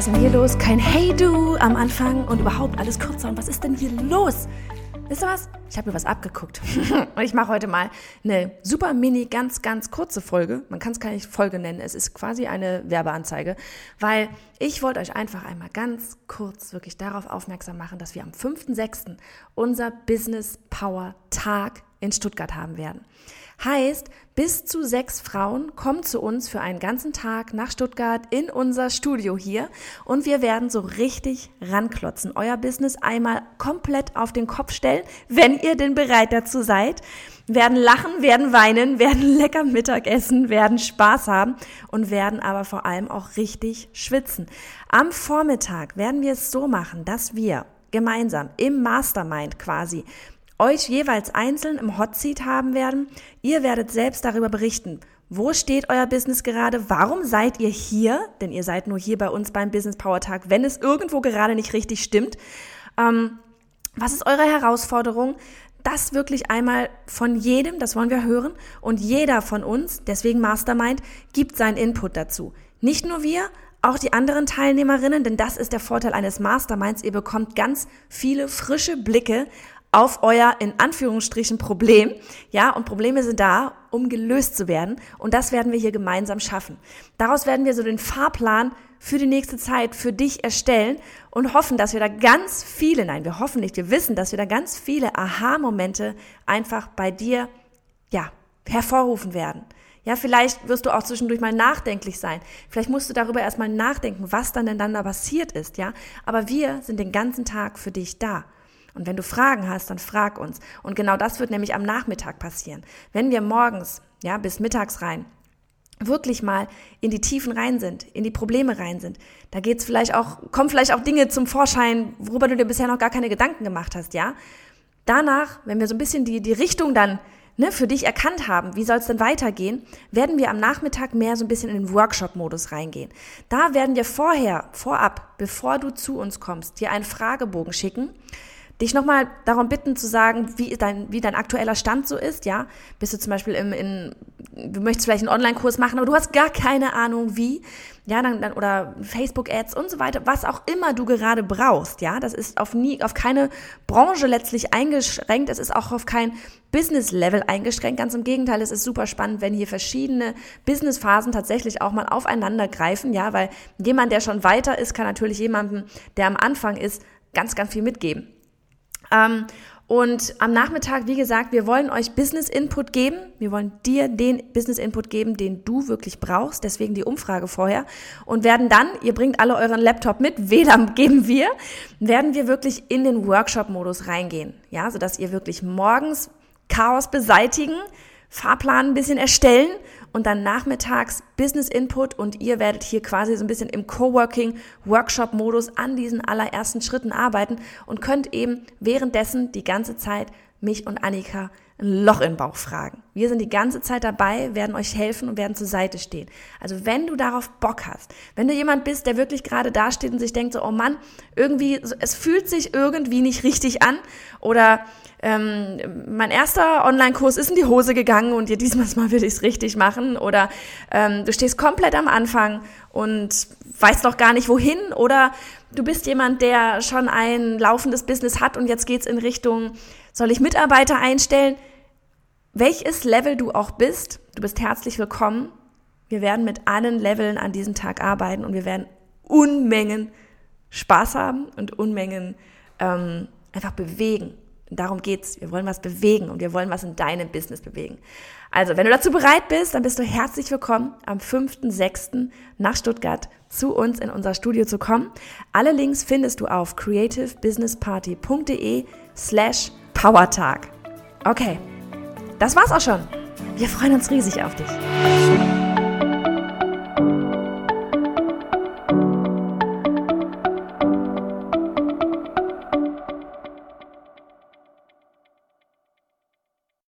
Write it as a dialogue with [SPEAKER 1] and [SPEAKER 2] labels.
[SPEAKER 1] was ist denn hier los? Kein Hey du am Anfang und überhaupt alles kürzer. Und was ist denn hier los? Wisst ihr was? Ich habe mir was abgeguckt. und ich mache heute mal eine super mini, ganz, ganz kurze Folge. Man kann es gar nicht Folge nennen. Es ist quasi eine Werbeanzeige, weil ich wollte euch einfach einmal ganz kurz wirklich darauf aufmerksam machen, dass wir am 5.6. unser Business Power Tag in Stuttgart haben werden. Heißt, bis zu sechs Frauen kommen zu uns für einen ganzen Tag nach Stuttgart in unser Studio hier und wir werden so richtig ranklotzen. Euer Business einmal komplett auf den Kopf stellen, wenn ihr denn bereit dazu seid. Werden lachen, werden weinen, werden lecker Mittag essen, werden Spaß haben und werden aber vor allem auch richtig schwitzen. Am Vormittag werden wir es so machen, dass wir gemeinsam im Mastermind quasi euch jeweils einzeln im Hot Seat haben werden. Ihr werdet selbst darüber berichten. Wo steht euer Business gerade? Warum seid ihr hier? Denn ihr seid nur hier bei uns beim Business Power Tag, wenn es irgendwo gerade nicht richtig stimmt. Ähm, was ist eure Herausforderung? Das wirklich einmal von jedem, das wollen wir hören. Und jeder von uns, deswegen Mastermind, gibt seinen Input dazu. Nicht nur wir, auch die anderen Teilnehmerinnen, denn das ist der Vorteil eines Masterminds. Ihr bekommt ganz viele frische Blicke auf euer in Anführungsstrichen Problem. Ja, und Probleme sind da, um gelöst zu werden. Und das werden wir hier gemeinsam schaffen. Daraus werden wir so den Fahrplan für die nächste Zeit für dich erstellen und hoffen, dass wir da ganz viele, nein, wir hoffen nicht, wir wissen, dass wir da ganz viele Aha-Momente einfach bei dir, ja, hervorrufen werden. Ja, vielleicht wirst du auch zwischendurch mal nachdenklich sein. Vielleicht musst du darüber erstmal nachdenken, was dann denn dann da passiert ist, ja. Aber wir sind den ganzen Tag für dich da. Und wenn du Fragen hast, dann frag uns. Und genau das wird nämlich am Nachmittag passieren. Wenn wir morgens, ja, bis mittags rein, wirklich mal in die Tiefen rein sind, in die Probleme rein sind, da geht's vielleicht auch, kommen vielleicht auch Dinge zum Vorschein, worüber du dir bisher noch gar keine Gedanken gemacht hast, ja. Danach, wenn wir so ein bisschen die, die Richtung dann ne, für dich erkannt haben, wie soll es denn weitergehen, werden wir am Nachmittag mehr so ein bisschen in den Workshop-Modus reingehen. Da werden wir vorher, vorab, bevor du zu uns kommst, dir einen Fragebogen schicken, dich nochmal darum bitten zu sagen, wie dein, wie dein aktueller Stand so ist, ja. Bist du zum Beispiel im, in, du möchtest vielleicht einen Online-Kurs machen, aber du hast gar keine Ahnung wie, ja, dann, dann oder Facebook-Ads und so weiter, was auch immer du gerade brauchst, ja. Das ist auf nie, auf keine Branche letztlich eingeschränkt, es ist auch auf kein Business-Level eingeschränkt. Ganz im Gegenteil, es ist super spannend, wenn hier verschiedene Business-Phasen tatsächlich auch mal aufeinander greifen, ja, weil jemand, der schon weiter ist, kann natürlich jemandem, der am Anfang ist, ganz, ganz viel mitgeben. Ähm, und am Nachmittag, wie gesagt, wir wollen euch Business Input geben. Wir wollen dir den Business Input geben, den du wirklich brauchst. Deswegen die Umfrage vorher. Und werden dann, ihr bringt alle euren Laptop mit, WLAN geben wir, werden wir wirklich in den Workshop-Modus reingehen. Ja, sodass ihr wirklich morgens Chaos beseitigen, Fahrplan ein bisschen erstellen und dann nachmittags Business Input und ihr werdet hier quasi so ein bisschen im Coworking Workshop Modus an diesen allerersten Schritten arbeiten und könnt eben währenddessen die ganze Zeit mich und Annika ein Loch im Bauch fragen. Wir sind die ganze Zeit dabei, werden euch helfen und werden zur Seite stehen. Also wenn du darauf Bock hast, wenn du jemand bist, der wirklich gerade dasteht und sich denkt so, oh Mann, irgendwie, es fühlt sich irgendwie nicht richtig an oder ähm, mein erster Online-Kurs ist in die Hose gegangen und dir diesmal Mal will ich es richtig machen oder ähm, du stehst komplett am Anfang und weißt noch gar nicht wohin oder du bist jemand, der schon ein laufendes Business hat und jetzt geht's in Richtung, soll ich Mitarbeiter einstellen? Welches Level du auch bist, du bist herzlich willkommen. Wir werden mit allen Leveln an diesem Tag arbeiten und wir werden Unmengen Spaß haben und Unmengen ähm, einfach bewegen. Darum geht's. Wir wollen was bewegen und wir wollen was in deinem Business bewegen. Also, wenn du dazu bereit bist, dann bist du herzlich willkommen, am 5.6. nach Stuttgart zu uns in unser Studio zu kommen. Alle Links findest du auf creativebusinessparty.de slash powertag. Okay, das war's auch schon. Wir freuen uns riesig auf dich.